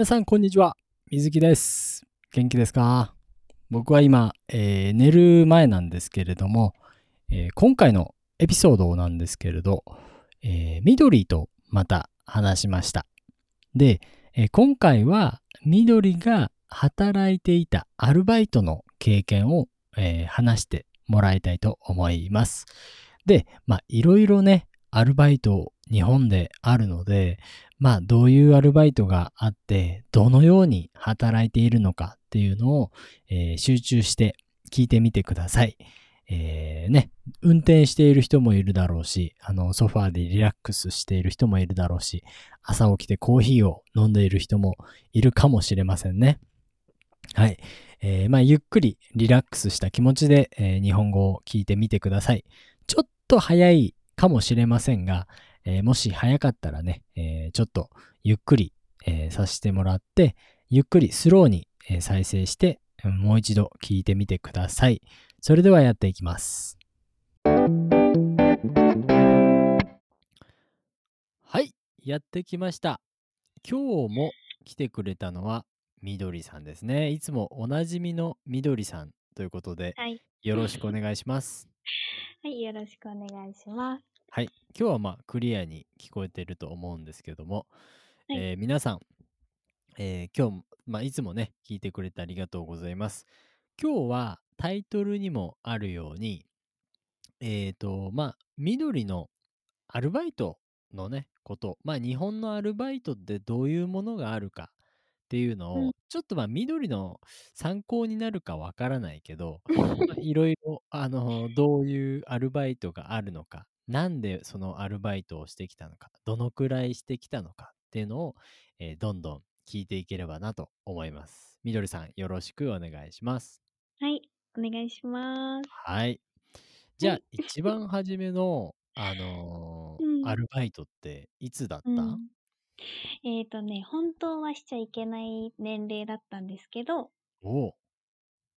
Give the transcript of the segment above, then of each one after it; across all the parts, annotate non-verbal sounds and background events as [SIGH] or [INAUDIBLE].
皆さん、こんにちは。水木です。元気ですか？僕は今、えー寝る前なんですけれども、えー今回のエピソードなんですけれど、えー緑とまた話しました。で、えー今回は緑が働いていたアルバイトの経験を、えー話してもらいたいと思います。で、まあ、いろいろね、アルバイト日本であるので、まあ、どういうアルバイトがあって、どのように働いているのかっていうのを、えー集中して聞いてみてください。えーね、運転している人もいるだろうし、あの、ソファーでリラックスしている人もいるだろうし、朝起きてコーヒーを飲んでいる人もいるかもしれませんね。はい。えーまあ、ゆっくりリラックスした気持ちで、えー日本語を聞いてみてください。ちょっと早いかもしれませんが、えーもし早かったらね、えーちょっとゆっくり、えーさせてもらって、ゆっくりスローに、えー再生して、うんもう一度聞いてみてください。それではやっていきます。はい、やってきました。今日も来てくれたのはみどりさんですね。いつもおなじみのみどりさんということで、はい。よろしくお願いします。はい、よろしくお願いします。はい、今日はまあクリアに聞こえてると思うんですけども、はい。えー皆さん、えー今日も、まあ、いつもね、聞いてくれてありがとうございます。今日はタイトルにもあるように、えっ、と、まあ、緑のアルバイトのね、こと、まあ、日本のアルバイトってどういうものがあるかっていうのを、うん。ちょっとまあ、緑の参考になるかわからないけど、[LAUGHS] まあいろいろ、あの、どういうアルバイトがあるのか、なんでそのアルバイトをしてきたのか、どのくらいしてきたのかっていうのを、えーどんどん聞いていければなと思います。みどりさん、よろしくお願いします。はい、お願いします。はい。じゃあはい、一番初めの、あのーうんアルバイトっていつだった、うん、えっ、とね、本当はしちゃいけない年齢だったんですけど、おう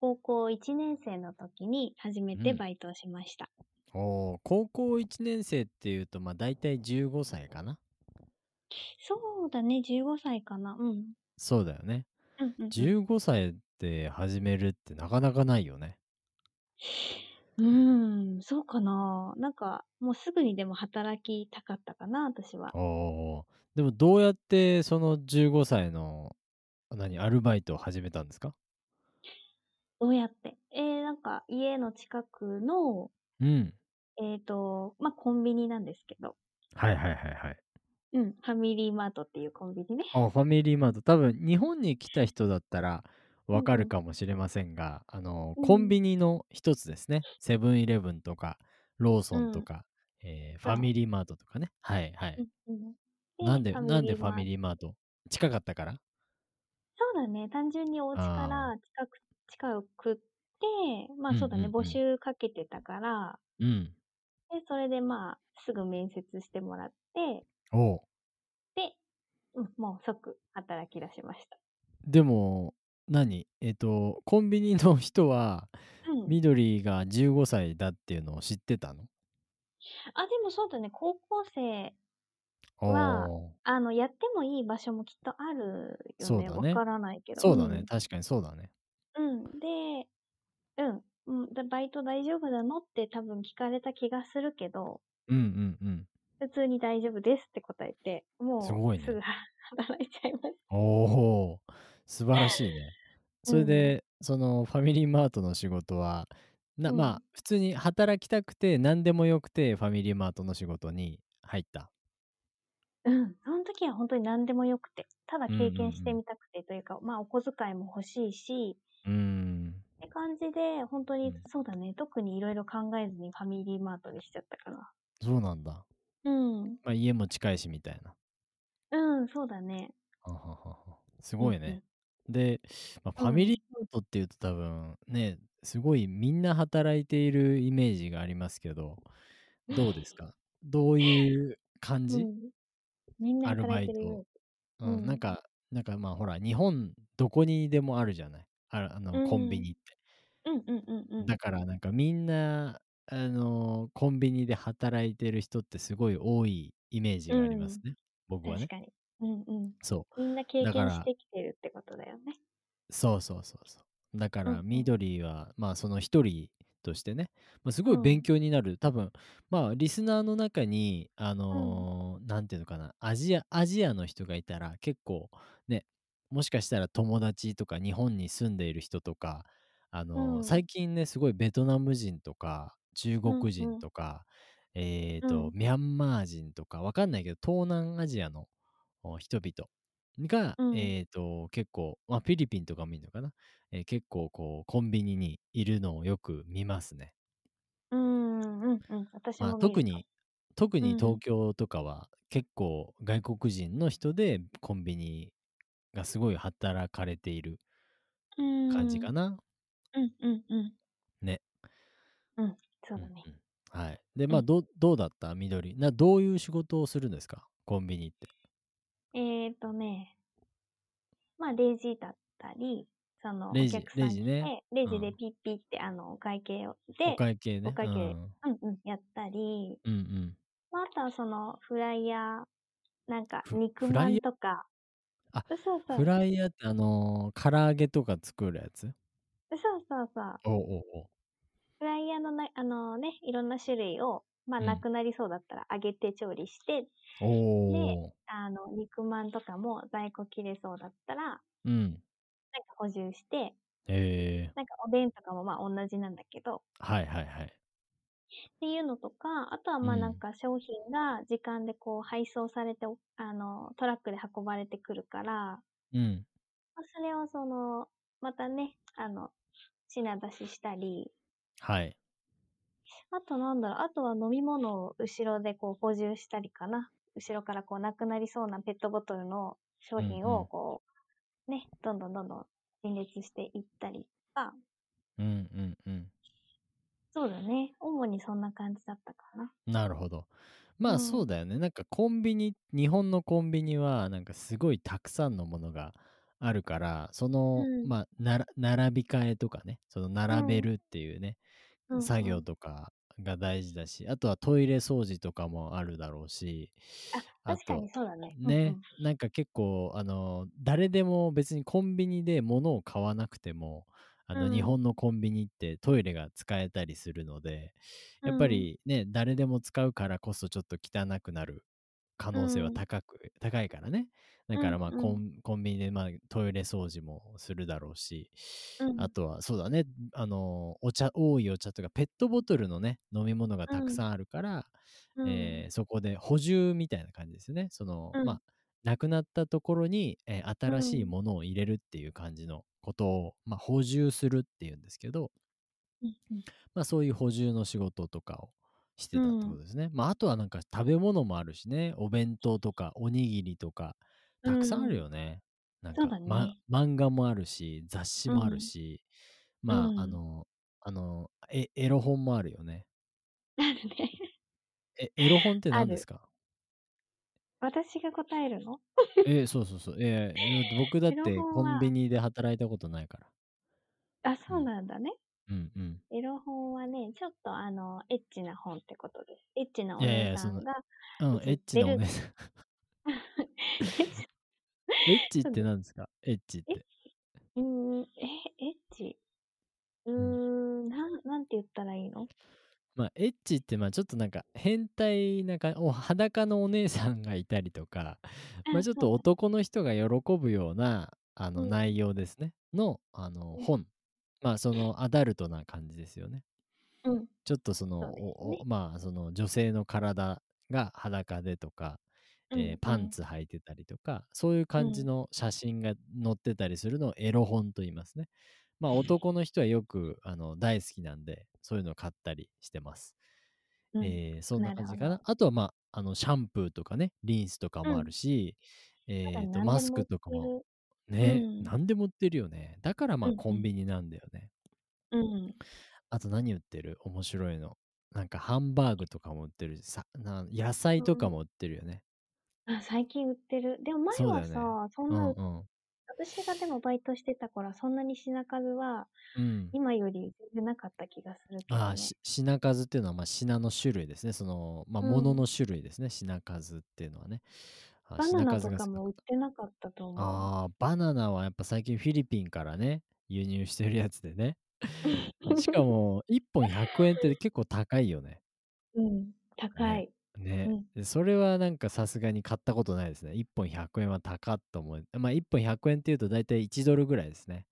高校1年生の時に初めうんてバイトをしました。おう高校1年生っていうと、まあ大体15歳かなそうだね、15歳かな。うん。そうだよね。うんうん、うん。15歳で始めるってなかなかないよね。うーん、そうかな。なんか、もうすぐにでも働きたかったかな、私は。おーでもどうやってその15歳の何アルバイトを始めたんですか？どうやってえー、なんか、家の近くの、うん。えっ、と、まあ、コンビニなんですけど、はいはいはいはい。うん、ファミリーマートっていうコンビニね。あ、ファミリーマート。多分日本に来た人だったらわかうんうんるかもしれませんが、あの、うんコンビニの一つですね。セブンイレブンとか、ローソンうんとか、えーファミリーマートとかね。はいはい。うんうんなんで、なんでファミーリーマート？近かったから？そうだね。単純にお家から近く、近くって、まあそうだね、うんうんうん募集かけてたから、うん。で、それでまあ、すぐ面接してもらって、おうで、うん、もう即働き出しました。でも、何？えっ、と、コンビニの人は、うん。緑が15歳だっていうのを知ってたの？あ、でもそうだね、高校生、おはーあの、やってもいい場所もきっとあるよね。そうだねわからないけど。そうだね。確かにそうだね。うん。うん。で、うん。うん、だバイト大丈夫なの？って多分聞かれた気がするけど、うんうんうん。普通に大丈夫ですって答えて、もうすごいねすぐ働いちゃいます。おおー素晴らしいね。[LAUGHS] それで、そのファミリーマートの仕事は、なうんまあ、普通に働きたくて、何でもよくて、ファミリーマートの仕事に入った。うん。その時は本当に何でもよくて、ただうんうんうん経験してみたくてというか、まあお小遣いも欲しいし、うーん。って感じで、本当にうんそうだね、特にいろいろ考えずにファミリーマートにしちゃったかな。そうなんだ。うん。まあ、家も近いしみたいな。うん、そうだね。ははははすごいうんうんね。で、まあ、フうんァミリーマートっていうと多分ね、すごいみんな働いているイメージがありますけど、どうですか？どういう感じ、うん。みんなアルバイト働いてるよ。うん、うんなんか、なんかまあほら、日本どこにでもあるじゃない。ああの、コンビニって。うんうんうんうん。だからなんかみんな、あのコンビニで働いてる人ってすごい多いイメージがありますね。僕はね確。かに。うんうん。そみんな経験してきてるってことだよね。う。そうそうそうそう。だから、うんうん。緑は、まあ、その一人としてね、まあ、すごうい勉ん。強になる。多分、まあ、リスナーの中に、あうん。のーなんていうのかな、アジア、アジアの人がいたら、結構、ね、もしかしたら友達とか日本に住んでいる人とか、あうのーん。最近ね、すごいベトナム人とか、中うん国人うん。とか、えっと、うん。ミャンマー人とか、わかんないけど、東南アジアのお人々が、うん。えっと、結構、まあ、フィリピンとかもいるのかな、えー結構、こう、コンビニにいるのをよく見ますね。うーん、うんうん。私まあ、も見るか特に、特も。に東うん。京とかは、結構外国人の人でコンビニがすごい働かれているうーん。感じかな。うんうんうん。ね。うん、そううだね。んうん。はい。で、まあ、うん。どどうだった？緑。などういう仕事をするんですか？コンビニって。えっとね、まあ、レジだったり、その、おレジ、客さん来レジね。て、レうん。ジでピッピって、あの、お会計をおで、お会計ね。う会計、ん。うんうん、やったり、うんうん。まあ、あとはその、フライヤー、なんか、フ肉まんとか、あ、そうそうそフう。ライヤーってあのー、唐揚げとか作るやつ？そうそうそう。おうおうおう。フライヤーのな、あのね、いろんな種類を、まあ、うん。なくなりそうだったら揚げて調理して、で、おー。あの、肉まんとかも在庫切れそうだったら、うん。なんか補充して、へえ。なんかおでんとかもまあ同じなんだけど、はいはいはい。っていうのとか、あとはうまあなんん。か商品が時間でこう配送されて、おあの、トラックで運ばれてくるから、うん。まあ、それをその、またね、あの、品出ししたり、はい。あとなんだろう、あとは飲み物を後ろでこう補充したりかな。後ろからこうなくなりそうなペットボトルの商うん品をうん。こう、ね、どんどんどんどん陳列していったりとか、うんうんうん。そうだね。主にそんな感じだったかな。なるほど。う。まあそうんだよね。なんかコンビニ、日本のコンビニはなんかすごいたくさんのものがあるから、その、うん。まあ、なら並び替えとかね、そのう並べん。るっていうね、うん作業うん。とかが大事だし、あとはトイレ掃除とかもあるだろうし、あ、あ確かにと、そうだね。ね、ん。なんか結構、あの、誰でも別にコンビニで物を買わなくても、あうの、日ん。本のコンビニってトイレが使えたりするので、やっぱうん。りね、誰でも使うからこそちょっと汚くなる可う能性はん。高く、高いからね。だうからまあ、んうん。コン、ビニでまあ、トイレ掃除もするだろうし、うん。あとは、そうだね、あの、お茶、多いお茶とか、ペットボトルのね、飲み物がうん。たくさんあるから、うん。えーそこで補充みたいな感じですね。その、うん。まあ、なくなったところに、えーう新しいん。ものを入れるっていう感じのことを、まあ、補充するっていうんですけど、うんうん。まあ、そういう補充の仕事とかをしてうたってことん。ですね。まあ、あとはなんか食べ物もあるしね、お弁当とかおにぎりとか、たくさんあるうん。よね。なんそうか、ね。漫画もあるし、雑誌うもあるん。し、うまあ、あん。の、あの、え、エロ本もあるよね。あるね。え、エロ本って。何ですか？私が答えるの？えーそうそうそう。えーえー僕だってコンビニで働いたことないから。あ、そううん。なんだね。うんうん。エロ本はね、ちょっとあの、エッチな本ってことです。エッチないお姉さんがうん、エ写ってる。ッチなお姉 [LAUGHS] さん。エッチエッチって何ですか？エッチっえ、て。うーん、え、エッチ？ううん。ーん、なん、なんて言ったらいいの？まあ、エッチって、まあ、ちょっとなんか変態なか、お裸のお姉さんがいたりとか、まあ、あ、ちょっと。男の人が喜ぶような、あの、うん。内容ですね。の、あの、うん。本。まあ、その、アダルトな感じですよね。うん。ちょっとその、お、まあ、その、女性の体が裸でとか、うん、えーパンうん、ツ履いてたりとか、そういうう感じん。の写真が載ってたりするのをエロ本と言いますね。まあ、男の人はよく、あの、大好きなんで、そういうのを買ったりしてます。うん。えーそんな感じかな。ど。あとは、まあ、あの、シャンプーとかね、リンスとかもあるうん。し、そうだね。えっと、何マスクとかも、る。うね、ん。何でも売ってるよね。だからまあ、うん、コンビニなんだよね。うん。あと何売ってる？面白いの。なんかハンバーグとかも売ってるし、さ、な、野菜うん。とかも売ってるよね。あ、最近売ってる。でも前は。さ、そんうんな、うん。私がでもバイトしてた頃はそんなに品数はうん。今より全然なかった気がするけあ品数っていうのは、まあ、品の種類ですね。その、まあ、う物ん。の種類ですね。品数っていうのはね。あバナナとかも売ってなかったとた。思う。ああ、バナナはやっぱ最近フィリピンからね、輸入してるやつでね。[LAUGHS] しかも1本100円って結構高いよね。うん、高ね。い。うね。それはなんかさすがに買ったことないですね。1本100円は高っと思う。ま、1本100円っていうとだいたい1ドルぐらいですね。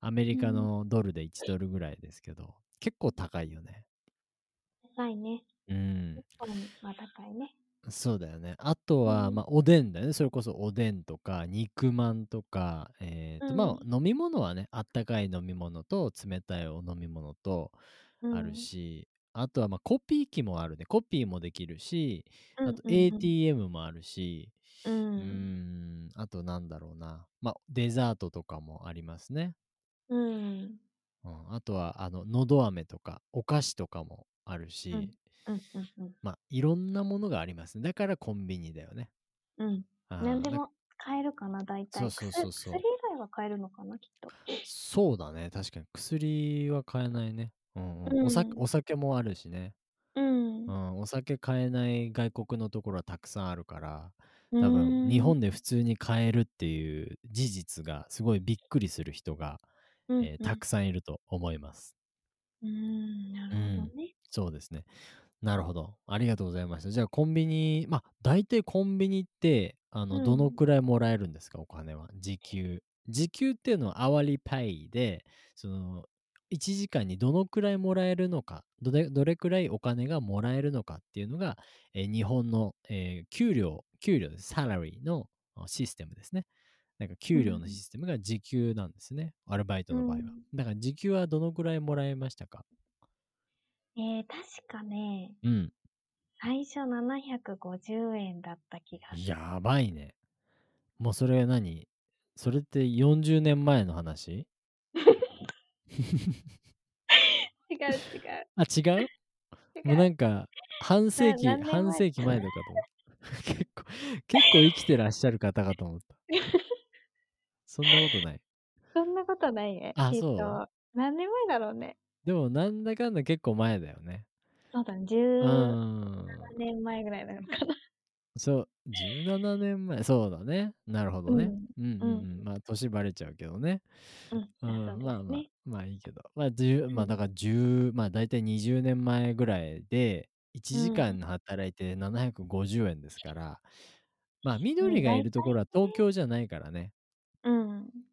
アメリカうん。のドルで1ドルぐらいですけど、結構高いよね。高いね。うーん。1本は高いね。そうだよね。あとうは、ん。ま、おでんだよね。それこそおでんとか肉まんとか、えっと、まうん。あ、飲み物はね、あったかい飲み物と冷たいお飲み物とあるうん。し、あとは、ま、コピー機もあるね。コピーもできるし、あとうんうんうん。ATM もあるし、う。うんーん、あとなんだろうな、ま、デザートとかもありますね。うん。うん、あとは、あの、のど飴とかお菓子とかもあるうん。し、うんうんうん。ま、いろんなものがありますね。だからコンビニだよね。うん。ああ、だなんでも買えるかな、大体。そうそうくそうそう。す薬以外は買えるのかな、きっと。そうだね、確かに薬は買えないね。うんうん。おうん。さお酒もあるしね。う。うんん、お酒買えない外国のところはたくさんあるから、う多分日ーん。本で普通に買えるっていう事実がすごいびっくりする人が、うんええ、うん。たくさんいると思います。うーん、なうるほどん、ね。そうですね。なるほど。ありがとうございました。じゃあコンビニ、ま、大体コンビニって、あうの、どのん。くらいもらえるんですか？お金は。時給。時給っていうのは hourly pay で、その、1時間にどのくらいもらえるのか、どれどれくらいお金がもらえるのかっていうのが、え、日本の、ええ、給料給料です。サラリーの、あ、システムですね。なんかう給料のん。システムが時給なんですね。アルバイトうの場合は。ん。だから時給はどのくらいもらえましたか？ええ、確かね、うん。最初750円だった気がする。やばいね。もうそれ何？それって40年前の話？[LAUGHS] [LAUGHS] 違う違う。あ、違う？違もうなう。んか、半世な紀何年前？半世紀前とかと思った。[LAUGHS] 結構結構生きてらっしゃる方かと思った。そんなことない？そんなことないね。あ、えっそう？と、何年前だろうね。でもなんだかんだ結構前だよね。そうだね、う17ーん。年前ぐらいなのかな。そう、17年前、そうだね。なるほどね。うん。うんうんうん。うん。ま、歳バレちゃうけどね。うん、うん、まあまあ。まあいいけど。ま、じゅうま、だうん。から10ま、だいたい20年前ぐらいで、1う時間ん。働いて750円ですから、ま、うん、緑がい大るところは。東京じゃないからね。うん。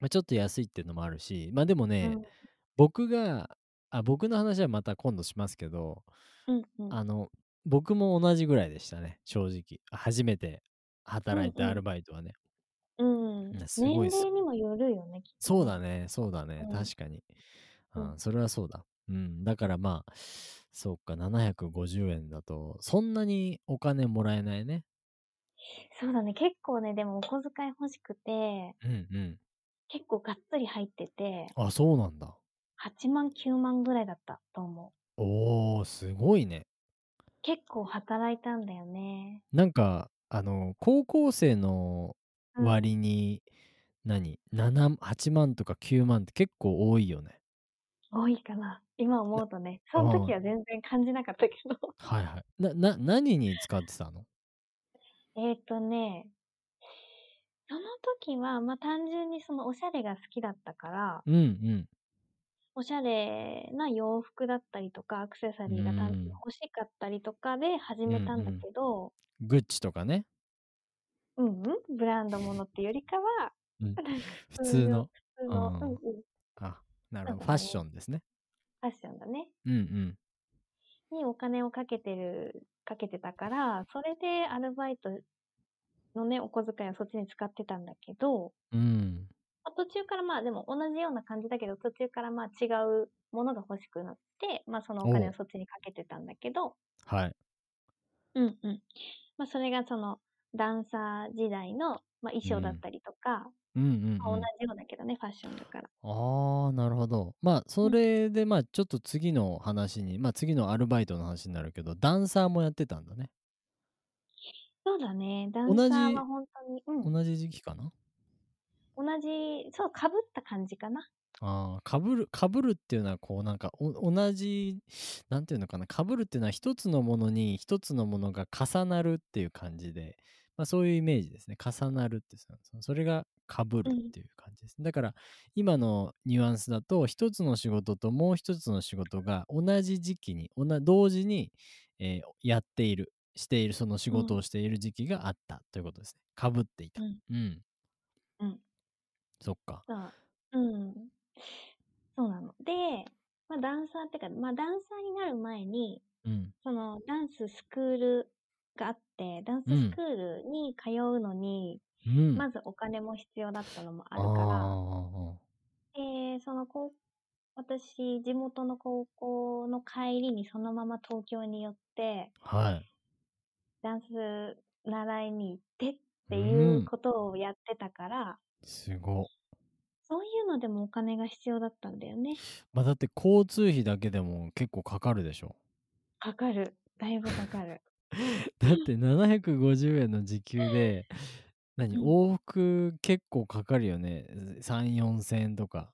ま、ちょっと安いっていうのもあるし、ま、でもうね、ん。僕があ、僕の話はまた今度しますけど、うんうん。あの、僕も同じぐらいでしたね、正直。初めてう働いたアルんうん。バイトはね。うん。な、す年ごいす齢にもよるよね、そうだね。ねそうだね、うん。確かに。うん。うん、それはそうだ。うん、だからまあ、そっか、750円だと、そんなにお金もらえないね。そうだね、結構ね、でもお小遣い欲しくてうんうん。結構がっつり入っててあ、そうなんだ。8万、9万ぐらいだったと思う。おお、すごいね。結構働いたんだよね。なんか、あの、高校生のうん。割に、何、7、8万とか9万って結構多いよね。多いかな。今思なうとね、そん時ああ。は全然感じなかったけど。[LAUGHS] はいはい。なな何に使ってたの？[LAUGHS] えっとねその時は、ま、単純にそのおしゃれが好きだったからうんうん。おしゃれな洋服だったりとか、アクセサうリーが。欲しかったりとかで始うんめたんだうん。けどグッチとかね。ううん、ブランド物ってよりかは、うん、普普通の。普通うのうんん。うん。あ、なるほど、ファッシね。ョンですね。ファッションだね。うんうん。にお金をかけてるかけてたから、それでアルバイトのね、お小遣いをそっちに使ってたんだけどうーん。ま、途中からまあ、でも同じような感じだけど、途中からまあ、違うものが欲しくなって、ま、そのお金。をそっちにかけてたんだけどはい。うんうん。ま、それがそのダンサー時代の、ま、衣うん。装だったりとか、うんうんま、同うん。じようだけどね、ファッションだから。ああ、なるほど。ま、そうん。れで、ま、ちょっと次の話に、ま、次のアルバイトの話になるけど、ダンサーもやってたんだね。そうだね、ダン同サーはじほんとにうん。同じ時期かな？同じそう、かぶった感じかな。ああ、かぶるかぶるっていうのはこうなんか、お同じ、なんていうのかな、かぶるっていうのは一つのものに一つのものが重なるっていう感じで、まあ、そういうイメージですね。重なるってそれが被るっていう感じです。だから今のニュアンスだと一つの仕事ともう一つの仕事が同じ時期に同同時に、えーやっているしているその仕事をしている時期があったということですね。被っていた。うんうん。うん。そっか。そう。うん。そうなの。で、まあダンサーってか、まあダンサーになる前に、うん。そそのダンススクールがあって、ダンススクールに通うのに、うん。まずお金も必要だったのもあるあから、ーで、その高私、地元の高校の帰りにそのまま東京に寄って、はい。ダンス習いに行ってっていううんことをやってたから、すご。そういうのでもお金が必要だったんだよね。まあだって交通費だけでも結構かかるでしょ。かかる。だいぶかかる。[LAUGHS] だって750円の時給で、何？うん往復結構かかるよね。3、4千円とか。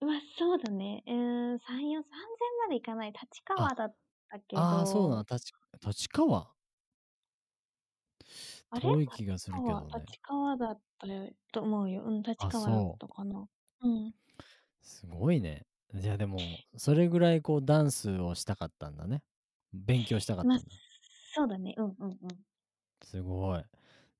まあそうだね。うーん、3、4、3000までいかない。立川だったけど。ああ、そうなの。立立川？あれ？遠い気がするけどね。立川だったよと思うよ。うん、立あ川だったかな。うん。すごいね。じゃあでも、それぐらいこうダンスをしたかったんだね。勉強したかったんだまあ。、そうだね。うんうんうん。すごい。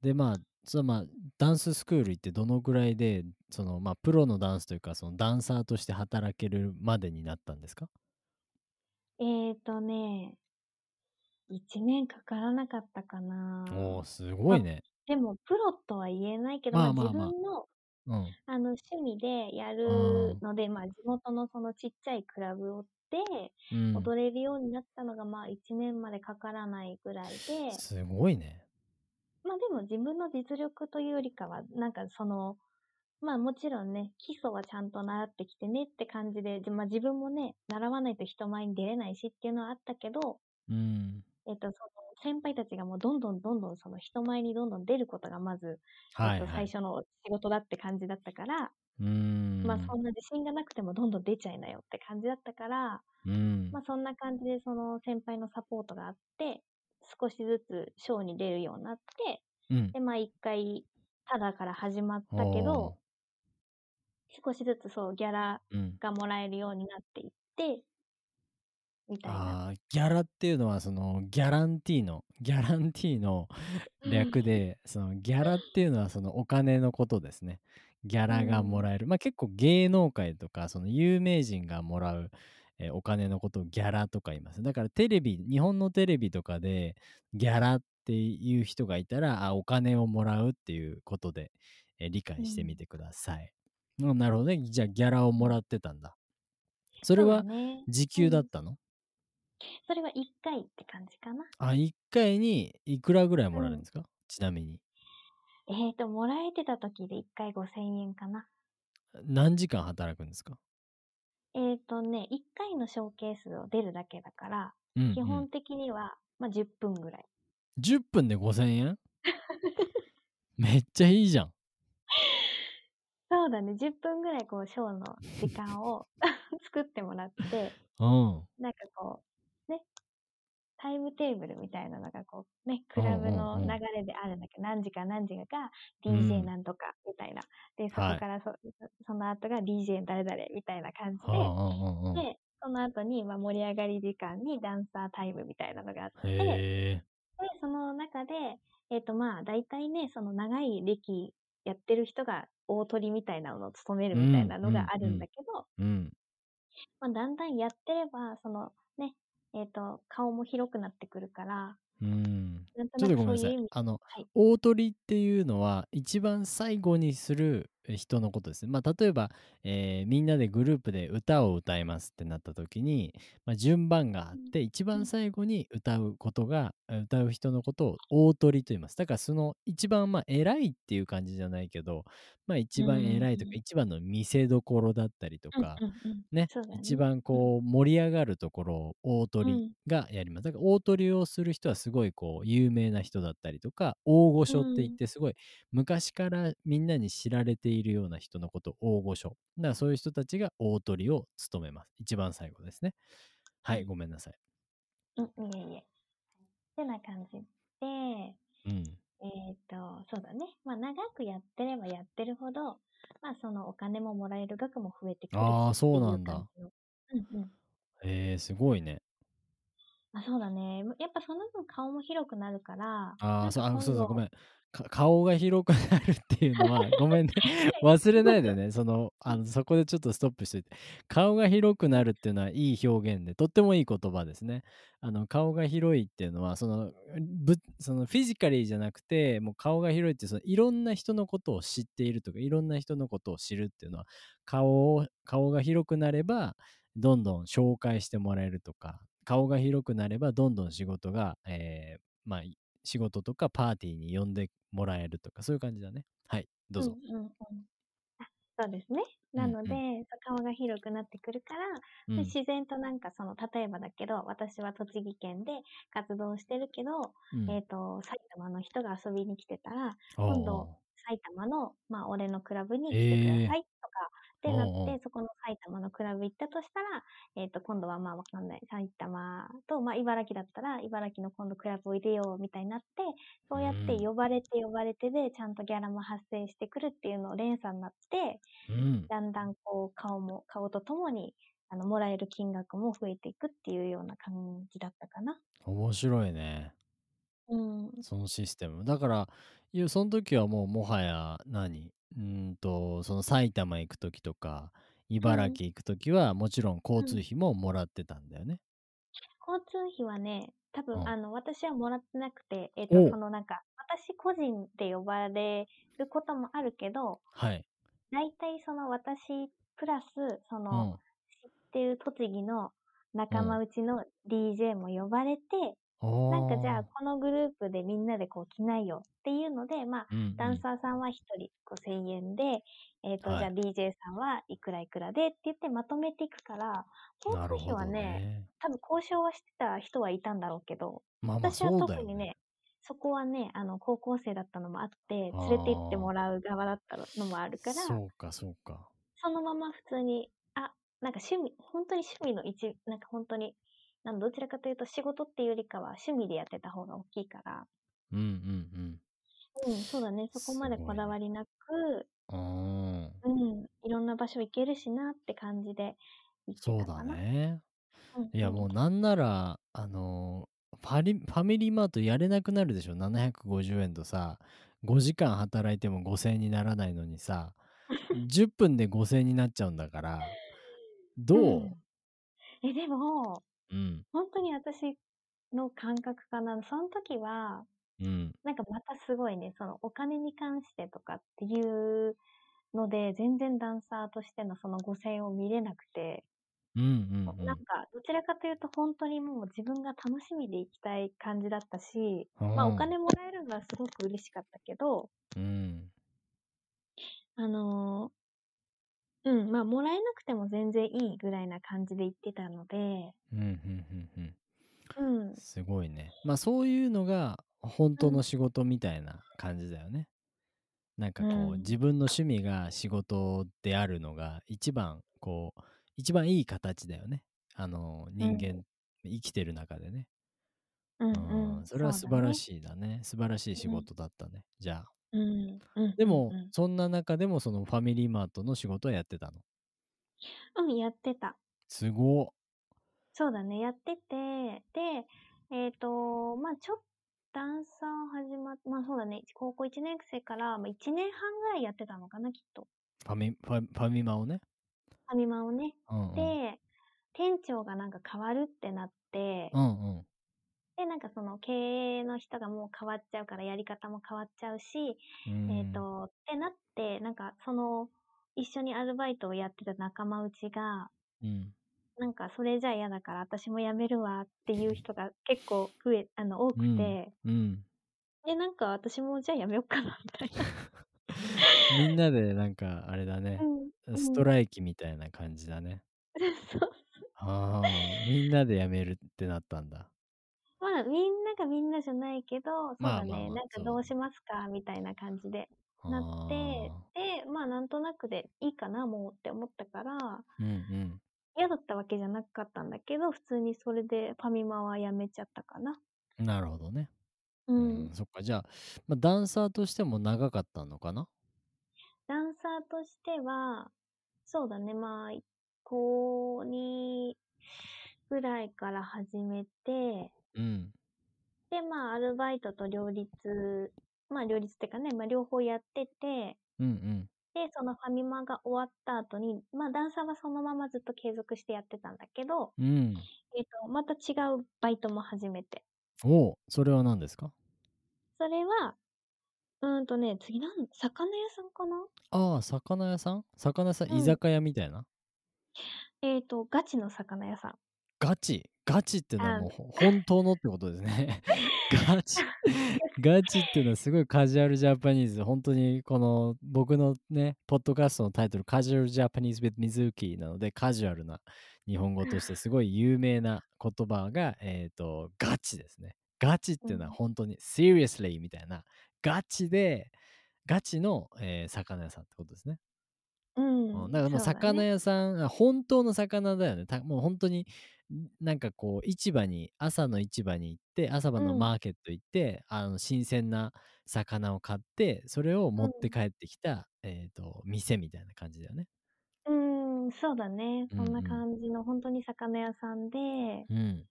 で、まあ、そのまあ、ダンススクール行ってどのぐらいで、そのまあ、プロのダンスというか、そのダンサーとして働けるまでになったんですか？えーとね、1年かからなかったかな。おおすごいね。でも、プロとは言えないけど、まあまあまあまあ自分のうん。あの趣味でやるので、まあ地元のそのちっちゃいクラブでうん。踊れるようになったのが、まあ1年までかからないぐらいで、すごいね。まあでも自分の実力というよりかは、なんかその、まあもちろんね、基礎はちゃんと習ってきてねって感じで、じまあ自分もね、習わないと人前に出れないしっていうのはあったけど、うん。えっと、その先輩たちがもうどんどんどんどんその人前にどんどん出ることがまず、はい、えっと、はい。最初の仕事だって感じだったから、うーん。まあそんな自信がなくてもどんどん出ちゃいなよって感じだったから、うん。まあそんな感じでその先輩のサポートがあって、少しずつショーに出るようになって、うん。で、まあ一回、ただから始まったけど、少しずつそうギャラ。がもらえるようになっていって、みたいな。ああ、ギャラっていうのは、その、ギャランティーの、[LAUGHS] ギャランティーの略で、その、ギャラっていうのは、その、お金のことですね。ギャラがもらえる。まあ結構芸能界とか、その、有名人がもらう、えーお金のことをギャラとか言います。だからテレビ、日本のテレビとかで、ギャラっていう人がいたら、あ、お金をもらうっていうことで、えー理解してみてください。うん、なるほどね。じゃあ、ギャラをもらってたんだ。それはそうだ、ね、時給だったの、それは一回って感じかな。あ、1回にいくらぐらいもらえるんですか、ちなみに。えっ、と、もらえてた時で一回5000円かな。何時間働くんですか？えっ、とね、一回のショーケースを出るだけだから、うん、うん。基本的には、まあ、10分ぐらい。10分で5000円？[LAUGHS] めっちゃいいじゃん。そうだね、10分ぐらいこう、ショーの時間を [LAUGHS] 作ってもらって、うん。なんかこタイムテーブルみたいなのがこう、ね、クラブの流れであるんだけど、何時か何時かがうん DJ なんとかみたいな。で、そこはいからそ,、その後が DJ 誰々みたいな感じうんうんうんうん。で、で、その後に、まあ、盛り上がり時間にダンサータイムみたいなのがあって、で。その中で、えっ、とまあ、大体ね、その長い歴やってる人が大鳥みたいなのを務めるみたいなのがあるんだけど、うん。まあ、だんだんやってれば、そのね、えっ、と、顔も広くなってくるから、うん。なんとちょっとなくごめんなさいそういう意味。あの、はい大鳥っていうのは一番最後にする人のことですね。まあ、例えば、えーみんなでグループで歌を歌いますってなった時に、まあ、順番があって、一番最後に歌うことが、歌う人のことを大鳥と言います。だからその一番まあ偉いっていう感じじゃないけど、まあ一番偉いとか、うん一番の見せどころだったりとか、うんうんうん。ねね。一番こう盛り上がるところを大鳥がやります。だから大鳥をする人はすごいこう有名な人だったりとか大御所って言ってすごい昔からみんなに知られているような人のことを大御所。だからそういう人たちが大鳥を務めます。一番最後ですね。はい、ごめんなさい。うん、いえいえ。ってな感じで、うん。えっ、と、そうだね。まあ、長くやってればやってるほど、まあ、そのお金ももらえる額も増えてくるしああ、そうなんだ。うんうん。へえ、すごいね。あ、そうだね。やっぱその分顔も広くなるから、ああ、そう、あ、そうそう、ごめ度、ん。か顔が広くなるっていうのは、ごめんね。[LAUGHS] 忘れないでね。その、あの、そこでちょっとストップしといて。顔が広くなるっていうのはいい表現で、とってもいい言葉ですね。あの、顔が広いっていうのは、その、ぶそのフィジカリーじゃなくて、もう顔が広いって、そのいろんな人のことを知っているとか、いろんな人のことを知るっていうのは、顔を、顔が広くなれば、どんどん紹介してもらえるとか、顔が広くなれば、どんどん仕事が、えー、まあ、仕事とかパーティーに呼んでもらえるとか、そういう感じだね。はい、どうぞ。うんうんうん。あそうですね。なので、うんそう顔が広くなってくるから、うんで自然となんかその、例えばだけど、私は栃木県で活動してるけど、うんえっ、と、埼玉の人が遊びに来てたら、あ今度あ埼玉の、まあ、俺のクラブに来てくださいとか、ってなって、そこの埼玉のクラブ行ったとしたら、えっ、と、今度はまあわかんない。埼玉と、まあ茨城だったら、茨城の今度クラブおいでよ、みたいになって、そうやってうん呼ばれて呼ばれてで、ちゃんとギャラも発生してくるっていうのを連鎖になって、うん。だんだんこう顔も、顔とともに、あの、もらえる金額も増えていくっていうような感じだったかな。面白いね。うん。そのシステム。だから、その時はもうもはや何、うーんと、その埼玉行く時とか、茨城行く時は、もちろん交通費ももらってたんだよね。交通費はね、多分、うんあの、私はもらってなくて、えっ、おと、そのなんか、私個人で呼ばれることもあるけど、はい。大体その私プラス、そうの、ん。知ってる栃木の仲間内の DJ も呼ばれて、おなんかじゃあーこのグループでみんなでこう来ないよっていうので、まあ、うんうんダンサーさんは一人5000円で、えっ、と、はいじゃあ DJ さんはいくらいくらでって言ってまとめていくから、交通費なるほどはね、ね。多分交渉はしてた人はいたんだろうけど、まあまあ私はそうだよね。特にね、そこはね、あの、高校生だったのもあって、連れて行ってもらう側だったのもあるから、そうか、そうか。そのまま普通に、あ、なんか趣味、本当に趣味の一、なんか本当に、なんどちらかというと仕事っていうよりかは趣味でやってた方が大きいから、うんうんうん、そうだね、そこまでこだわりなく、うん。いろんな場所行けるしなって感じで行ってそうだたかな。ね。うん、いや、もうなんなら、あのーファリ、ファミリーマートやれなくなるでしょ？750円とさ、5時間働いても5000円にならないのにさ、[LAUGHS] 10分で5000円になっちゃうんだから、どう、んえ、でも、うん、本当に私の感覚かな。その時は、うん、なんかまたすごいね、そのお金に関してとかっていうので、全然ダンサーとしてのその5000円を見れなくて、うん、うん、うなんかどちらかというと本当にもう自分が楽しみで行きたい感じだったし、ん。まあ。お金もらえるのはすごく嬉しかったけど、うん、あのーうん、まあもらえなくても全然いいぐらいな感じで行ってたので、うん、うん、うん、うん。うん、すごいね。まあそういうのが本当の仕事みたいな感じだよね。なんかこう、うん自分の趣味が仕事であるのが一番こう一番いい形だよね。あの人間、生きてる中でね。うん、うんうん。それは素晴らい。しいだね。素晴らしい仕事だったね。じゃあ。うん、うん。でも、うんそんな中でもそのファミリーマートの仕事はやってたの？うん、やってた。すごっ。そうだね、やってて、で、えっ、と、まあちょっと、ダンサー始まっ、まあそうだね、高校1年生から、まあ、1年半ぐらいやってたのかな、きっと。ファミ、ファファミマをね。ファミマをね。うんうん。で、店長がなんか変わるってなって、うんうん。で、なんかその経営の人がもう変わっちゃうからやり方も変わっちゃうし、うんえっ、と、ってなって、なんかその、一緒にアルバイトをやってた仲間内が、うん。なんかそれじゃ嫌だから私も辞めるわっていう人が結構増え、あの、多くて、うん。で、なんか私もじゃあ辞めようかな、みたいな。[LAUGHS] みんなでなんかあれだね。うん。ストライキみたいな感じだね。[LAUGHS] そう。ああ、みんなで辞めるってなったんだ。まあ、みんながみんなじゃないけど、そうだね。まあまあまあなんかどうしますか？みたいな感じでなってあ、で、まあなんとなくでいいかな、もうって思ったから、ーうん嫌だったわけじゃなかったんだけど、普通にそれでファミマは辞めちゃったかな。うん。なるほどね。ううん、ん。そっか、じゃあ、ま、ダンサーとしても長かったのかな？ダンサーとしては、そうだね、まあ、い高2ぐらいから始めてうん。で、まあ、アルバイトと両立まあ、両立ってかね、ま、両方やっててうんうん。で、そのファミマが終わった後に、ま、ダンサーはそのままずっと継続してやってたんだけど、うん。えっと、また違うバイトも始めて。おお、それは何ですか？それは、うんとね、次なん魚屋さんかな？ああ、魚屋さん？魚屋さん、うん。居酒屋みたいな？えっと、ガチの魚屋さん。ガチ？ガチってのはあん。もう、ほ本当のってことですね。[LAUGHS] ガ [LAUGHS] チガチっていうのはすごいカジュアルジャパニーズ、ほんとにこの僕のね、ポッドキャストのタイトル、カジュアルジャパニーズ with Mizuki なので、カジュアルな日本語としてすごい有名な言葉が、えっと、ガチですね。ガチっていうのはうん。ほんとに seriously みたいな、ガチでガチの、ええ、魚屋さんってことですね。ううん、ん、だからもう魚ね。屋さんあ、本当の魚だよね。たもうほんとに、ん、なんかこう市場に朝の市場に行って、朝晩のうん。マーケット行って、あの、新鮮な魚を買って、それをうん。持って帰ってきた、えっと、店みたいな感じだよね。うーん、そうだね。うんそんなうん。感じのほんとに魚屋さんでうん。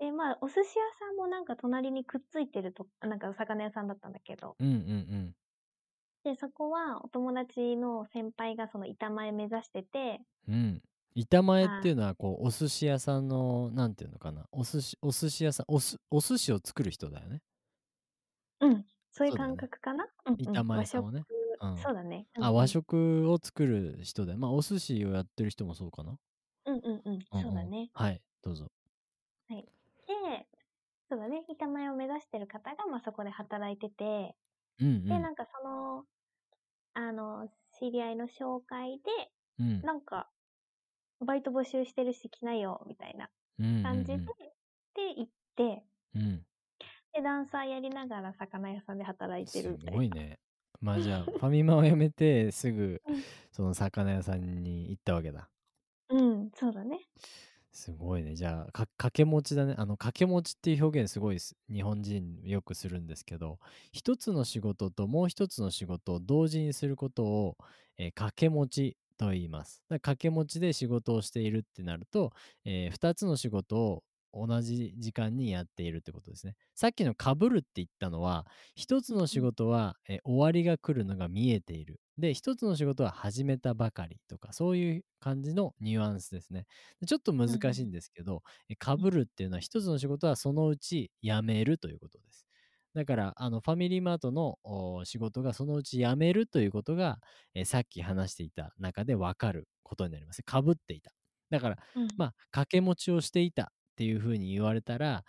で、まあ、お寿司屋さんもなんか隣にくっついてるとあ、なんか魚屋さんだったんだけど。うんうんうん。で、そこはお友達の先輩がその板前目指しててうん。板前っああ。ていうのはこうお寿司屋さんの何て言うのかな、お寿司お寿司屋さんおすお寿司を作る人だよね？うん、そういう感。覚かな？うんう板ん、和食前さんはね。うん。そうだね。うんあ、和うん。食を作る人で、ま、お寿司をやってる人もそうかな？うんうんうん、うんうん。そうだね。はい、どうぞ。はい。で、そうだね、板前を目指してる方が、ま、そこで働いてて、で、うんうん。なんかその、あの、知り合いの紹介で、うん。なんか「バイト募集してるし来なよ」みたいな感じで、ん。で、行ってうん。で、ダンサーやりながら魚屋さんで働いてるすみたいな。ごいね。ま、じゃあ、[LAUGHS] ファミマを辞めてすぐうん。その魚屋さんに行ったわけだ。うん、そうだね。すごいね。じゃあ、か掛け持ちだね。あの、掛け持ちっていう表現すごいす日本人よくするんですけど、一つの仕事ともう一つの仕事を同時にすることを、え、掛け持ちと言います。だ掛け持ちで仕事をしているってなると、ええ、2つの仕事を同じ時間にやっているってことですね。さっきのかぶるって言ったのは、一つ。の仕事は、え、終わりが来るのが見えている。で、一つの仕事は始めたばかりとか、そういう感じのニュアンスですね。で、ちょっと難。しいんですけど、え、かうん。ぶるっていうのは一つの仕事はそのうち辞めるということです。だから、あの、ファミリーマートの、お仕事がそのうち辞めるということが、え、さっき話していた中で分かることになります。かぶっていた。だから、うん。ま、掛け持ちをしていたっていう風に言われたら、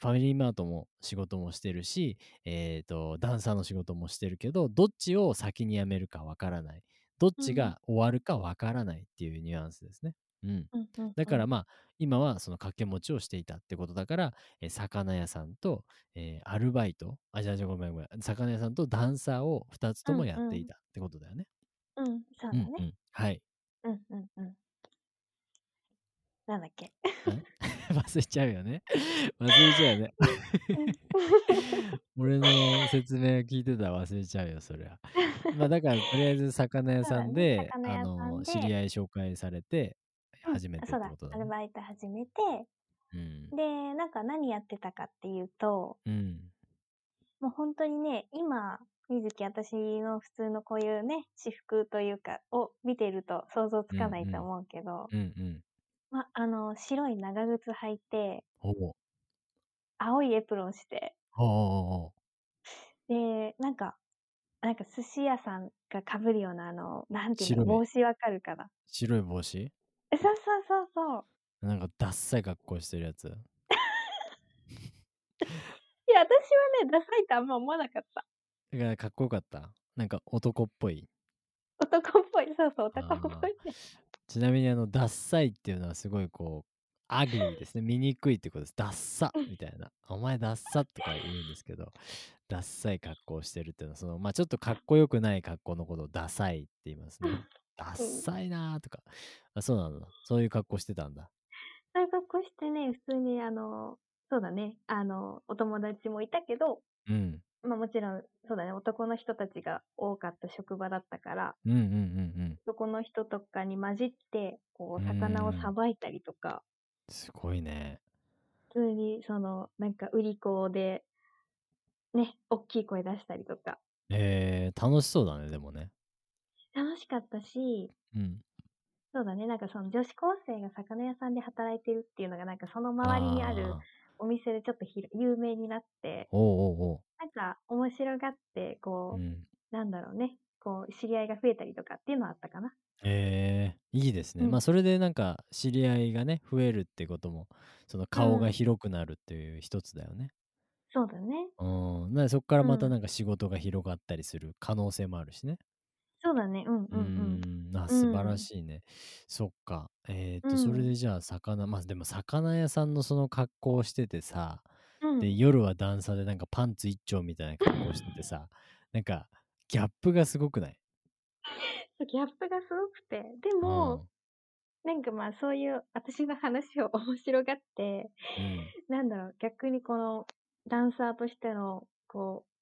ファミリーマートも仕事もしてるし、えっと、ダンサーの仕事もしてるけど、どっちを先に辞めるか分からない。どっうん。ちが終わるか分からないっていうニュアンスですね。うん。うんうんだから、うん。ま、今はその掛け持ちをしていたってことだから、え、魚屋さんと、ええ、アルバイトあ、じゃあじゃ、ごめんごめん。魚屋さんとダンサーを2つうともんうん。やっていたってことだよね。うん、そうだね。うんうん、はい。うんうんうん。なんだっけ？うん？[LAUGHS] 忘れちゃうよね。[LAUGHS] 忘れちゃうよね。うん。俺の説明聞いてたら忘れちゃうよ、そりゃ。ま、だからとりあえず [LAUGHS] 魚屋さんで、魚屋さあの、知り合い紹介されてうん、あ、始めてっそうだ、てことだね。アルバイト始めて、うん。で、なんか何やってたかっていうとうん。もうほんとにね、今、みずき、あたしの普通のこういうね、私服というかを見てると想像つうんかないとうん。思うけどうんうん。ま、あの、白い長靴履いて青いエプロンして。で、なんかなんか寿司屋さんがかぶるようなあの、なんて言うんだろう、白い帽子分かるかな？白い帽子？え、そうそうそうそう。なんかダッサい格好してるやつ？[LAUGHS] いや、あたしはね、ダサいとあんま思わなかった。だからかっこよかった？なんか男っぽい？男っぽい、そうそう、男っぽああ。いね。ちなみにあの、ダッサいっていうのはすごいこう、 ugly ですね。醜いってことです。ダッサうん。みたいな。お前ダッサとか言うんですけど、ダッサい格好をしてるっていうのは、その、ま、ちょっとかっこよくない格好のことをダサいって言いますね。ダッうん。サいなとか。あ、そうなんだ。そういう格好してたんだ。そういう格好してね、普通にあの、そうだね、あの、お友達もいたけどうん。まあもちろん、そうだね、男の人たちが多かった職場だったから、うんうんうんうん。男の人とかに混じって、こう、魚をさばいたりとか、すごいね。普通に、その、なんか、売り子で、ね、大きい声出したりとか、えー、楽しそうだね、でもね。楽しかったし、うん。そうだね、なんかその女子高生が魚屋さんで働いてるっていうのが、なんかその周りにあるお店でちょっと有名になって、おうおうおなんか面白がって、こう。う、うん。なんだろうね、こう、知り合いが増えたりとかっていうのはあったかな。えー、いいですね。うんまあ、それでなんか、知り合いがね、増えるってことも、その顔が広くなるっていう一つだよね。そうだね。うん。なそこからまたうんなんか仕事が広がったりする可能性もあるしね。そうだね。うんううんうん。ん。あ、素晴らしいね。そっか。えっと、うんそれでじゃあ、魚、まあ、でも魚屋さんのその格好をしててさ、うん、で、夜は段差でなんかパンツ一丁みたいな格好しててさ、なんか、ギャップがすごくない？[LAUGHS] ギャップがすごくて。でうも、ん。なんかまあそういう私の話を [LAUGHS] 面白がって、うん。なんだろう、逆にこのダンサーとしての、こう、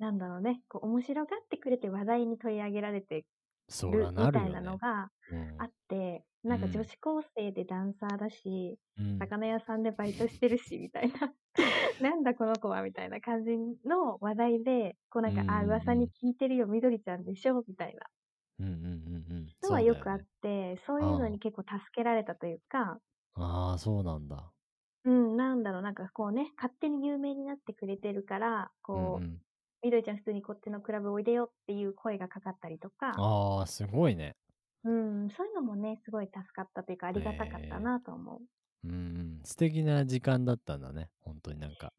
なんだろうね、こう面白がってくれて話題に取り上げられてそる。みたいなのがうんあって、なん。かうん。女子高生でダンサーだし、うん。魚屋さんでバイトしてるし、みたいな。[LAUGHS] なんだこの子は、みたいな感じの話題で、こうなんか、あ、噂に聞いてるよ、みどりちゃんでしょ、みたいな。うんうんうんうん。のはよくあって、そういうのに結構助けられたというか、ああ、そうなんだ。うん、なんだろう、なんかこうね、勝手に有名になってくれてるから、こう、うんうん、みどりちゃん普通にこっちのクラブおいでよっていう声がかかったりとか、ああ、すごいね。うん、そういうのもね、すごい助かったというか、ありがたかったなと思うんうん。素敵な時間だったんだね。本当になんか。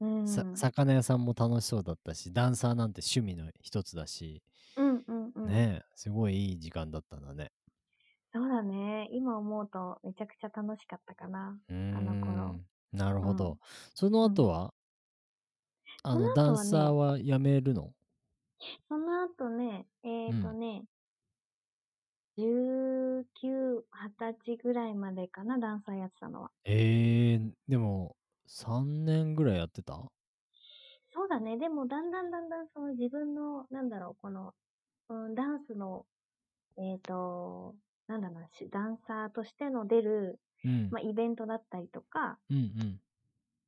う。うん。さ魚屋さんも楽しそうだったし、ダンサーなんて趣味の一つだし、うんうんうん。ねえ、すごいいい時間だったんだね。そうだね。今思うとめちゃくちゃ楽しかったかな。あの頃ん。なるほど。うんその後は、あの、ダンサーはやめるの？その後ね、えっ、とね、19、20歳ぐらいまでかな、ダンサーやってたのは。ええー、でも、3年ぐらいやってた？そうだね。でも、だんだんだんだん、その自分の、なんだろう、この、うん、ダンスの、えっ、と、なんだろうダンサーとしての出る、うん。まあ、イベントだったりとか、うん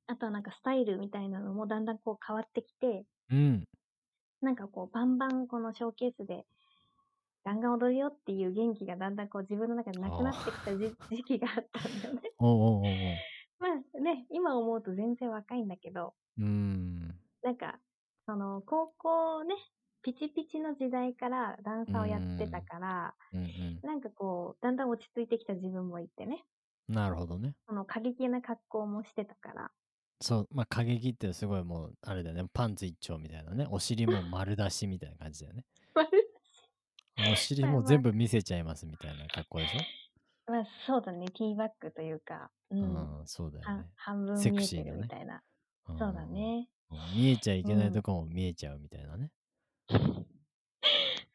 あとはなんかスタイルみたいなのもだんだんこう変わってきて、うん。うん。なんかこう、バンバンこのショーケースで、ガンガン踊るよっていう元気がだんだんこう自分の中でなくなってきたじ時期があったんだよね。[LAUGHS] おうおうおう。[LAUGHS] まあね、今思うと全然若いんだけど、うーん。なんか、その、高校ね、ピチピチの時代からダンサーをやってたから、うんうん。なんかこう、だんだん落ち着いてきた自分もいてね、なるほどね。その過激な格好もしてたから、そう、まあ、過激ってすごいもう、あれだよね。パンツ一丁みたいなね。お尻も丸出しみたいな感じだよね。[LAUGHS] お尻も全部見せちゃいますみたいな格好でしょ？まあそうだね、ティーバッグというか、うん、うん、そうだよはね。半分セ見えてクシーなねるみたいな。うんそうだ。ね。うん見えちゃいけないとこも見えちゃうみたいなね。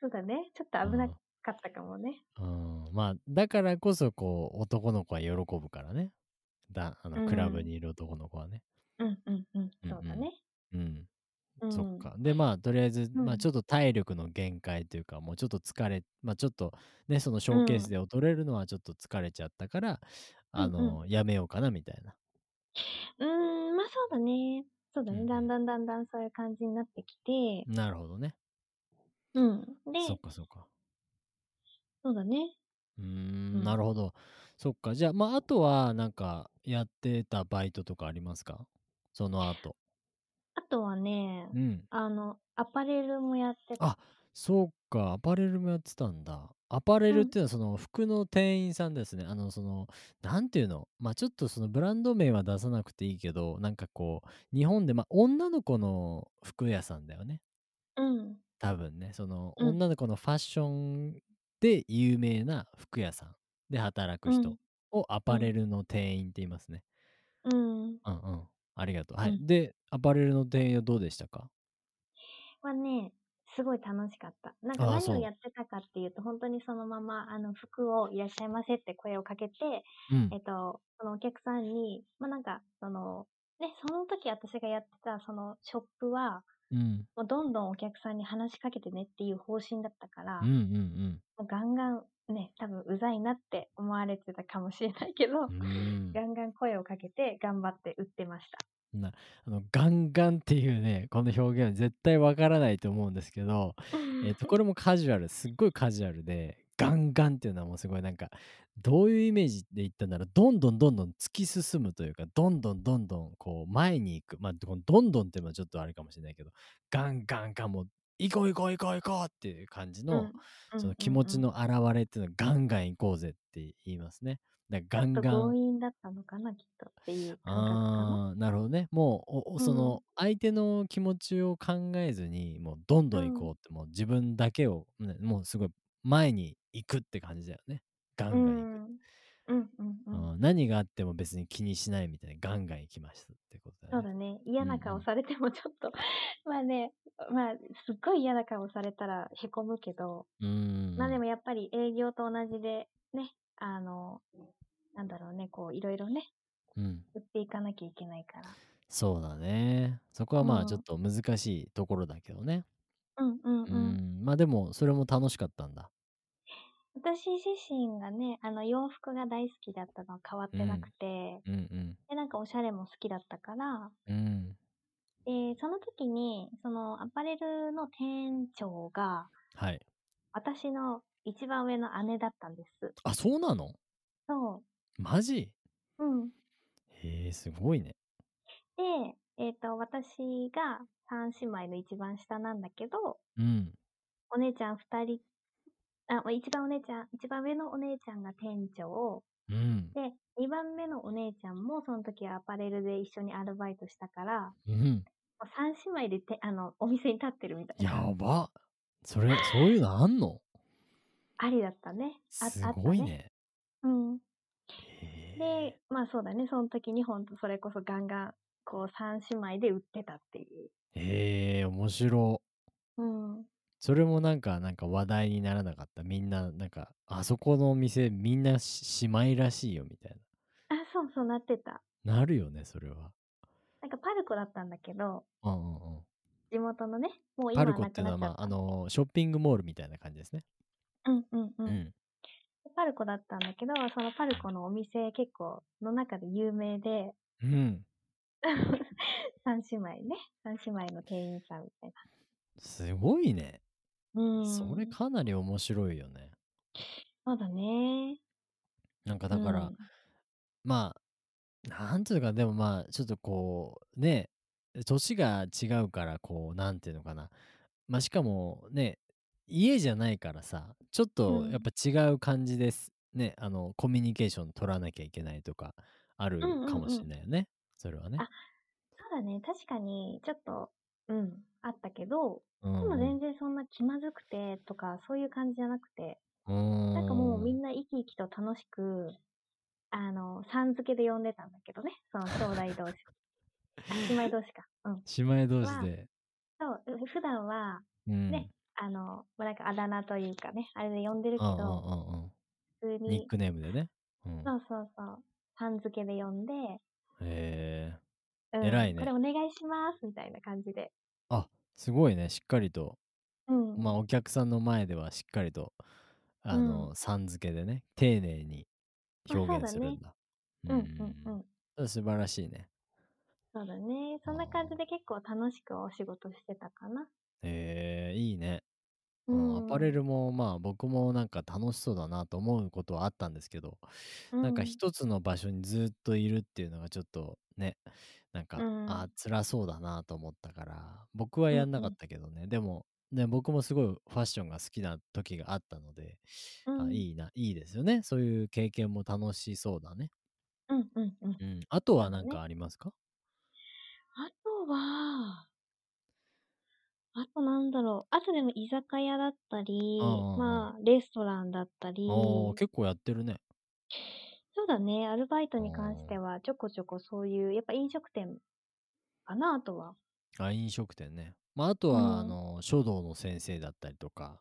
そうだね。ちょっと危なかったかもね。うん、まあ、だからこそ、こう、男の子は喜ぶからね。だ、あの、うんクラブにいる男の子はね。うんうんうん。うんそうだね。うん。うん、そっか。で、まあ、とりあえず、うんまあ、ちょっと体力の限界というか、もうちょっと疲れ、まあ、ちょっと、ね、そのショーケースで踊れるのはちょっと疲れちゃったから、あの、やめようかな、みたいな。うーん、まあそうだね。そうだね。うんだんだんだんだんそういう感じになってきて、なるほどね。うん。で、そっか、そっか。そうだね。うん、なるほど。そっか。じゃあ、まあ、あとは、なんか、やってたバイトとかありますか？その後。あとはね、うん。あの、アパレルもやってた。あそうか、アパレルもやってたんだ。アパレルっていうのはその服の店員さんですね。あの、その、なんていうの？まあちょっとそのブランド名は出さなくていいけど、なんかこう、日本で、まあ女の子の服屋さんだよね。うん。多分ね。その、うん女の子のファッションで有名な服屋さんで働く人うんをアパレルの店員って言いますね。うん。うんうん。ありがとう。はい。うんで、アパレルの店員はどうでしたか？はね、すごい楽しかった。なんか何をやってたかっていうと、本当にそのまま、あの、服をいらっしゃいませって声をかけて、うんえ。っと、そのお客さんに、まあ、なんか、その、で、その時私がやってたそのショップは、うん。もうどんどんお客さんに話しかけてねっていう方針だったから、うんうんもうガンガンね、多分うざいなって思われてたかもしれないけど、うん。うん。ガンガン声をかけて頑張って売ってました。あの、ガンガンっていうね、この表現は絶対わからないと思うんですけど、えっと、これもカジュアル、すっごいカジュアルで、ガンガンっていうのはもうすごいなんか、どういうイメージで言ったんだろう、どんどんどんどん突き進むというか、どんどんどんどんこう前に行く。まあ、どんどんっていうのはちょっとあれかもしれないけど、ガンガンガンもう、行こう行こう行こう行こうっていう感じの、その気持ちの表れっていうのはガンガン行こうぜって言いますね。だからガンガン。強引だったのかな、きっとっていう。ああ、なるほどね。もう、おおその、相手の気持ちを考えずに、もう、どんどん行こうって、もう自分だけを、ね、もうすごい前に行くって感じだよね。ガンガン行く。うんうんうんうん。うん何があっても別に気にしないみたいな、ガンガン行きましたってことだよね。そうだね。嫌な顔されてもちょっと、[LAUGHS] まあね、まあ、すっごい嫌な顔されたらへこむけど、うーん。まあでもやっぱり営業と同じで、ね、あの、なんだろうね、こう、いろいろね、うん。売っていかなきゃいけないから。そうだね。そこはまうんあちょっと難しいところだけどね。うんうんううん。ん。まあでも、それも楽しかったんだ。私自身がね、あの、洋服が大好きだったのは変わってなくて、うんうん。で、なんかおしゃれも好きだったから、うん。で、その時に、そのアパレルの店長が、はい。私の一番上の姉だったんです。あ、そうなの？そマジ？う。うん。へえ、すごいね。で、えっ、と、私が三姉妹の一番下なんだけど、うん。お姉ちゃん二人、あ、一番お姉ちゃん、一番上のお姉ちゃんが店長、うん。で、二番目のお姉ちゃんもその時はアパレルで一緒にアルバイトしたから、うん。もう三姉妹でて、あの、お店に立ってるみたいな。やば。それ、そういうのあんの？ありだったね。あすごいね。うん。で、まあそうだね、その時にほんとそれこそガンガン、こう三姉妹で売ってたっていう。へえ、面白。うん。それもなんか、なんか話題にならなかった？みんな、なんか、あそこのお店みんなし姉妹らしいよみたいあ、そうそうなってた。な。なるよね、それは。なんかパルコだったんだけど、うんうんうん。地元のね、もう今パルコっていうのは、まあ。あの、ショッピングモールみたいな感じですね。うんうんう。うんん。パルコだったんだけど、そのパルコのお店結構の中で有名で、うん。[LAUGHS] 三姉妹ね。三姉妹の店員さんみたいすごいね。な。うん。それかなり面白いよね。そうだね。なんかだから、うんまあ、なんていうか、でもまあ、ちょっとこう、ね、年が違うから、こう、なんていうのかな。まあ、しかもね、家じゃないからさ、ちょっとうんやっぱ違う感じです。ね、あの、コミュニケーション取らなきゃいけないとか、あるうんうんうんかもしれないよね。それはね。あそうだね。確かに、ちょっと、うん、あったけど、うんでも全然そんな気まずくてとか、そういう感じじゃなくて、うん。なんかもうみんな、な生き生きと楽しく、あの、さん付けで呼んでたんだけどね。その兄弟同士。あ姉妹同士か。うん。[LAUGHS] 姉妹同士で。そう、普段は、うん。ねあの、まあなんかあだ名というかね、あれで呼んでるけうんうんど、うんうん。普通に、ニックネームでね。うん。そうそうそう、さん付けで呼んで、へえ。うん、偉いねこれお願いします、みたいな感じで。あ、すごいね。しっかりと。うん。まあ、お客さんの前ではしっかりと、あの、さん付けでね、丁寧に表現するんだ。うんうんうん。それ素晴らしいね。そうだね。そんな感じで結構楽しくお仕事してたかな。へえ、いいね。ううんん。アパレルもまあ僕もなんか楽しそうだなと思うことはあったんですけど、うん、なんか一つの場所にずっといるっていうのがちょっとね、なんか、うんあ辛そうだなと思ったから、僕はやんなかったけどね、でも、ね、僕もすごいファッションが好きな時があったので、うん、あいいな、いいですよね。そういう経験も楽しそうだね。うんうんうん。うん。あとは何かありますか？あとは、あとなんだろう。あとでも居酒屋だったり、うんうんうんまあ、レストランだったり、結構やってるね。そうだね。アルバイトに関しては、ちょこちょこそういう、やっぱ飲食店かな、あとは。あ、飲食店ね。まあ、あとは、うんあの、書道の先生だったりとか、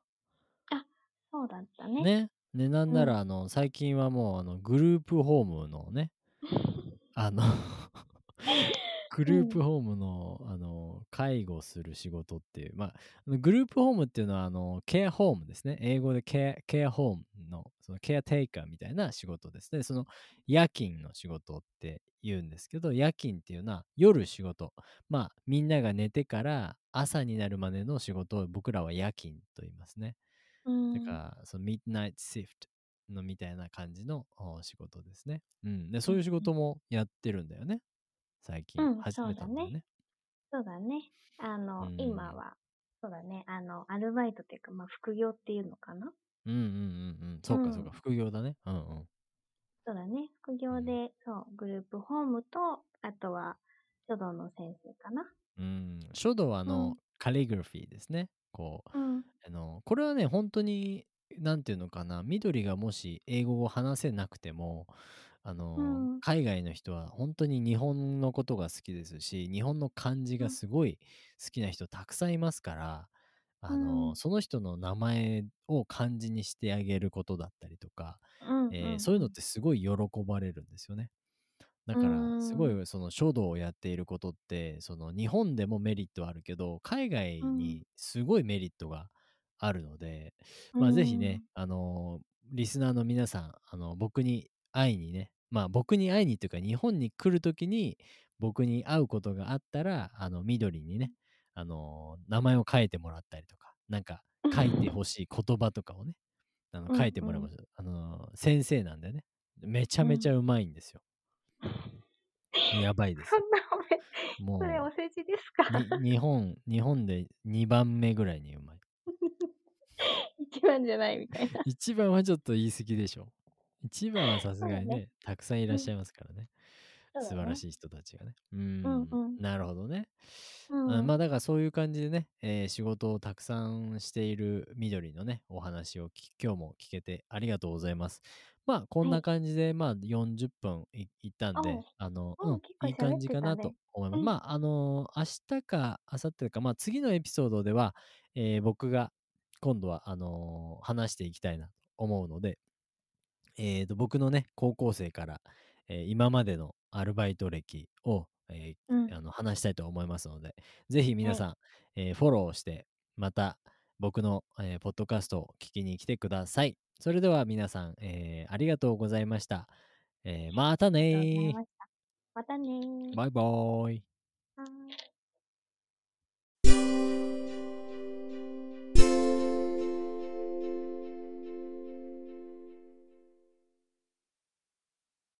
そうだったね。ね。ね、なんなら、あの、最近はもう、あの、グループホームのね、[LAUGHS] あの、グループホームの、あの、介護する仕事っていう、まあ、グループホームっていうのは、あの、ケアホームですね。英語でケアケアホームの、そのケアテイカーみたいな仕事ですね。その夜勤の仕事って言うんですけど、夜勤っていうのは夜仕事。まあ、みんなが寝てから朝になるまでの仕事を僕らは夜勤と言いますね。うん。だから、そのミッドナイトシフトのみたいな感じのお仕事ですね。うん。で、そういう仕事もやってるんだよね。最近うん始めたんだよね。そうだね。あの、うん今は、そうだね。あの、アルバイトっていうか、まあ、副業っていうのかな？うんうんうんうん。そうかそうか。うん副業だね。うんうん。そうだね。副業で、そう、グループホームと、あとは、書道の先生かな。うん。書道はあの、うんカリグラフィーですね。こう、うん。あの、これはね、本当に、なんていうのかな、緑がもし英語を話せなくても、あの、うん。海外の人は本当に日本のことが好きですし、日本の漢字がすごい好きな人たくさんいますから、あの、うん。その人の名前を漢字にしてあげることだったりとか、うん。えーそういうのってすごい喜ばれるんですよね。だかうら、ん。すごいその書道をやっていることって、その日本でもメリットあるけど、海外にすごいメリットがあるので、まあぜひね、あの、リスナーの皆さん、あの、僕に会いにね、まあ僕に会いにというか日本に来るときに僕に会うことがあったら、あの、緑にね、あの、名前を書いてもらったりとか、なんか書いてほしい言葉とかをね、あのうん書いてもらいます。あの、先生なんでね、めちゃめちゃうまいんですよ。やばいですそよ。んなおめ、もそれお世辞ですか？日本、日本で2番目ぐらいにうまい。[LAUGHS] 一番じゃないみたいな。一番はちょっと言い過ぎでしょ。一番はさすがにね、たくさんいらっしゃいますからね。そうだね素晴らしい人たちがね。うんうんうんなるほどね。うん。あまあだからそういう感じでね、えー仕事をたくさんしている緑のね、お話をき今日も聞けてありがとうございます。まあこんな感じで、まあ40分いいったんであの、おううんいい感じかなと思います。うんまああの明日か明後日か、まあ次のエピソードでは、えー僕が今度はあのー話していきたいなと思うので、えー、と僕のね高校生から、えー、今までのアルバイト歴を、えーうん、あの話したいと思いますのでぜひ皆さん、はい、えー、フォローしてまた僕の、えー、ポッドキストを聞きに来てください。それでは皆さん、えー、ありがとうございました、えー、またねまた。ねバイバイ。